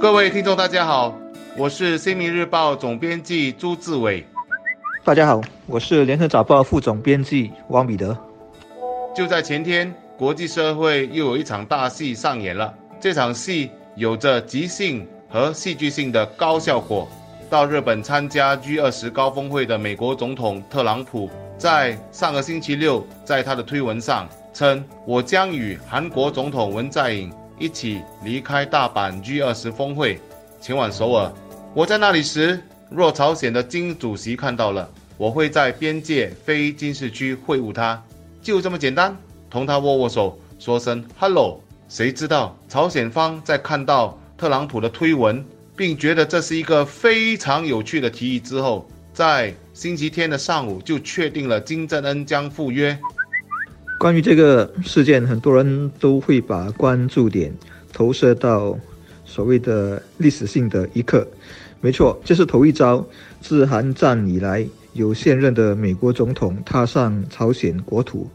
各位听众，大家好，我是《新民日报》总编辑朱志伟。大家好，我是《联合早报》副总编辑汪彼得。就在前天，国际社会又有一场大戏上演了。这场戏有着即兴和戏剧性的高效果。到日本参加 G20 高峰会的美国总统特朗普，在上个星期六，在他的推文上称：“我将与韩国总统文在寅。”一起离开大阪 G20 峰会，前往首尔。我在那里时，若朝鲜的金主席看到了，我会在边界非军事区会晤他，就这么简单，同他握握手，说声 hello。谁知道朝鲜方在看到特朗普的推文，并觉得这是一个非常有趣的提议之后，在星期天的上午就确定了金正恩将赴约。关于这个事件，很多人都会把关注点投射到所谓的历史性的一刻。没错，这是头一遭自韩战以来有现任的美国总统踏上朝鲜国土。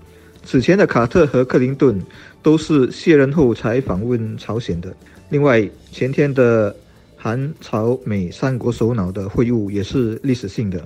此前的卡特和克林顿都是卸任后才访问朝鲜的。另外，前天的韩朝美三国首脑的会晤也是历史性的。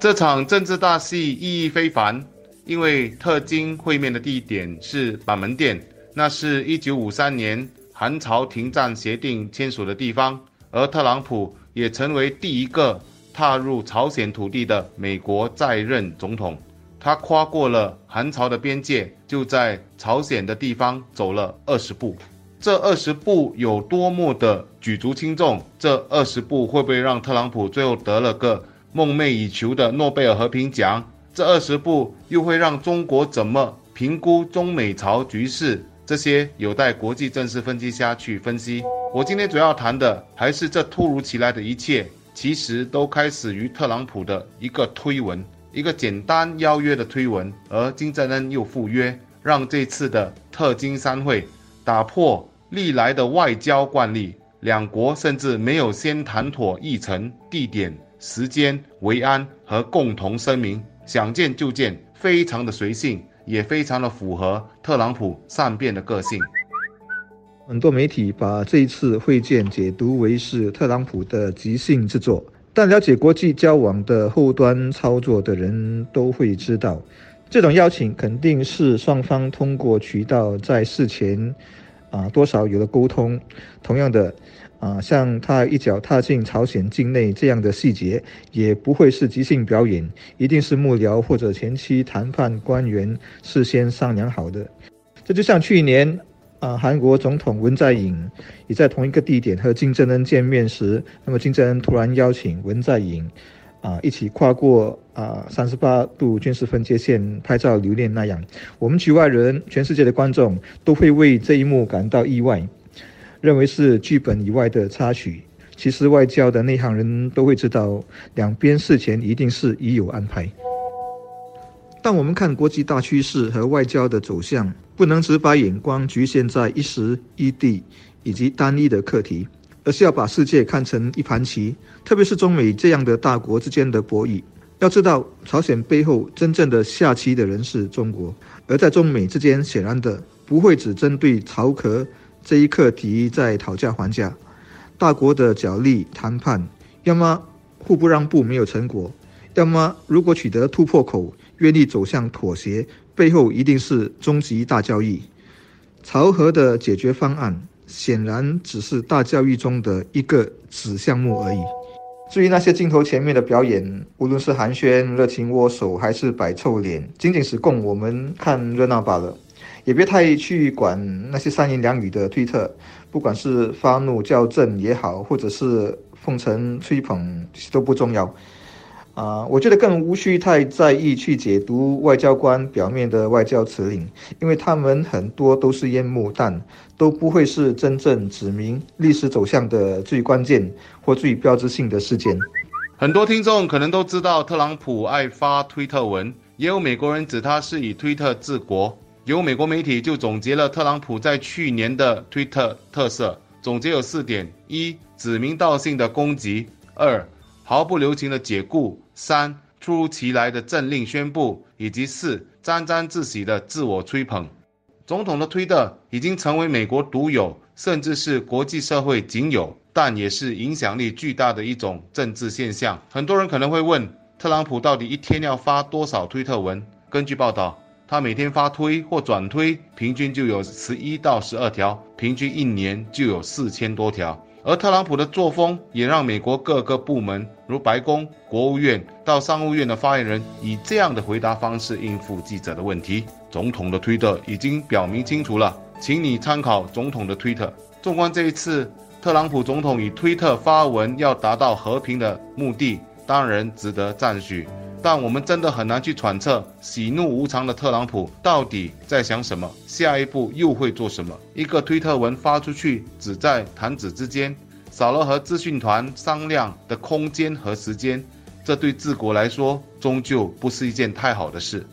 这场政治大戏意义非凡。因为特金会面的地点是板门店，那是一九五三年韩朝停战协定签署的地方，而特朗普也成为第一个踏入朝鲜土地的美国在任总统。他跨过了韩朝的边界，就在朝鲜的地方走了二十步。这二十步有多么的举足轻重？这二十步会不会让特朗普最后得了个梦寐以求的诺贝尔和平奖？这二十步又会让中国怎么评估中美朝局势？这些有待国际政治分析家去分析。我今天主要谈的还是这突如其来的一切，其实都开始于特朗普的一个推文，一个简单邀约的推文，而金正恩又赴约，让这次的特金三会打破历来的外交惯例，两国甚至没有先谈妥议程、地点、时间、维安和共同声明。想见就见，非常的随性，也非常的符合特朗普善变的个性。很多媒体把这一次会见解读为是特朗普的即兴之作，但了解国际交往的后端操作的人都会知道，这种邀请肯定是双方通过渠道在事前，啊多少有了沟通。同样的。啊，像他一脚踏进朝鲜境内这样的细节，也不会是即兴表演，一定是幕僚或者前期谈判官员事先商量好的。这就像去年啊，韩国总统文在寅也在同一个地点和金正恩见面时，那么金正恩突然邀请文在寅啊一起跨过啊三十八度军事分界线拍照留念那样，我们局外人、全世界的观众都会为这一幕感到意外。认为是剧本以外的插曲，其实外交的内行人都会知道，两边事前一定是已有安排。但我们看国际大趋势和外交的走向，不能只把眼光局限在一时一地以及单一的课题，而是要把世界看成一盘棋，特别是中美这样的大国之间的博弈。要知道，朝鲜背后真正的下棋的人是中国，而在中美之间，显然的不会只针对朝壳。这一课题在讨价还价，大国的角力谈判，要么互不让步没有成果，要么如果取得突破口，愿意走向妥协，背后一定是终极大交易。朝核的解决方案显然只是大教育中的一个子项目而已。至于那些镜头前面的表演，无论是寒暄、热情握手，还是摆臭脸，仅仅是供我们看热闹罢了。也别太去管那些三言两语的推特，不管是发怒叫阵也好，或者是奉承吹捧，都不重要。啊，我觉得更无需太在意去解读外交官表面的外交辞令，因为他们很多都是烟幕弹，都不会是真正指明历史走向的最关键或最标志性的事件。很多听众可能都知道，特朗普爱发推特文，也有美国人指他是以推特治国。有美国媒体就总结了特朗普在去年的推特特色，总结有四点：一、指名道姓的攻击；二、毫不留情的解雇；三、突如其来的政令宣布；以及四、沾沾自喜的自我吹捧。总统的推特已经成为美国独有，甚至是国际社会仅有，但也是影响力巨大的一种政治现象。很多人可能会问，特朗普到底一天要发多少推特文？根据报道，他每天发推或转推，平均就有十一到十二条，平均一年就有四千多条。而特朗普的作风也让美国各个部门，如白宫、国务院到商务院的发言人，以这样的回答方式应付记者的问题。总统的推特已经表明清楚了，请你参考总统的推特。纵观这一次，特朗普总统以推特发文要达到和平的目的，当然值得赞许。但我们真的很难去揣测喜怒无常的特朗普到底在想什么，下一步又会做什么。一个推特文发出去，只在弹指之间，少了和资讯团商量的空间和时间，这对治国来说，终究不是一件太好的事。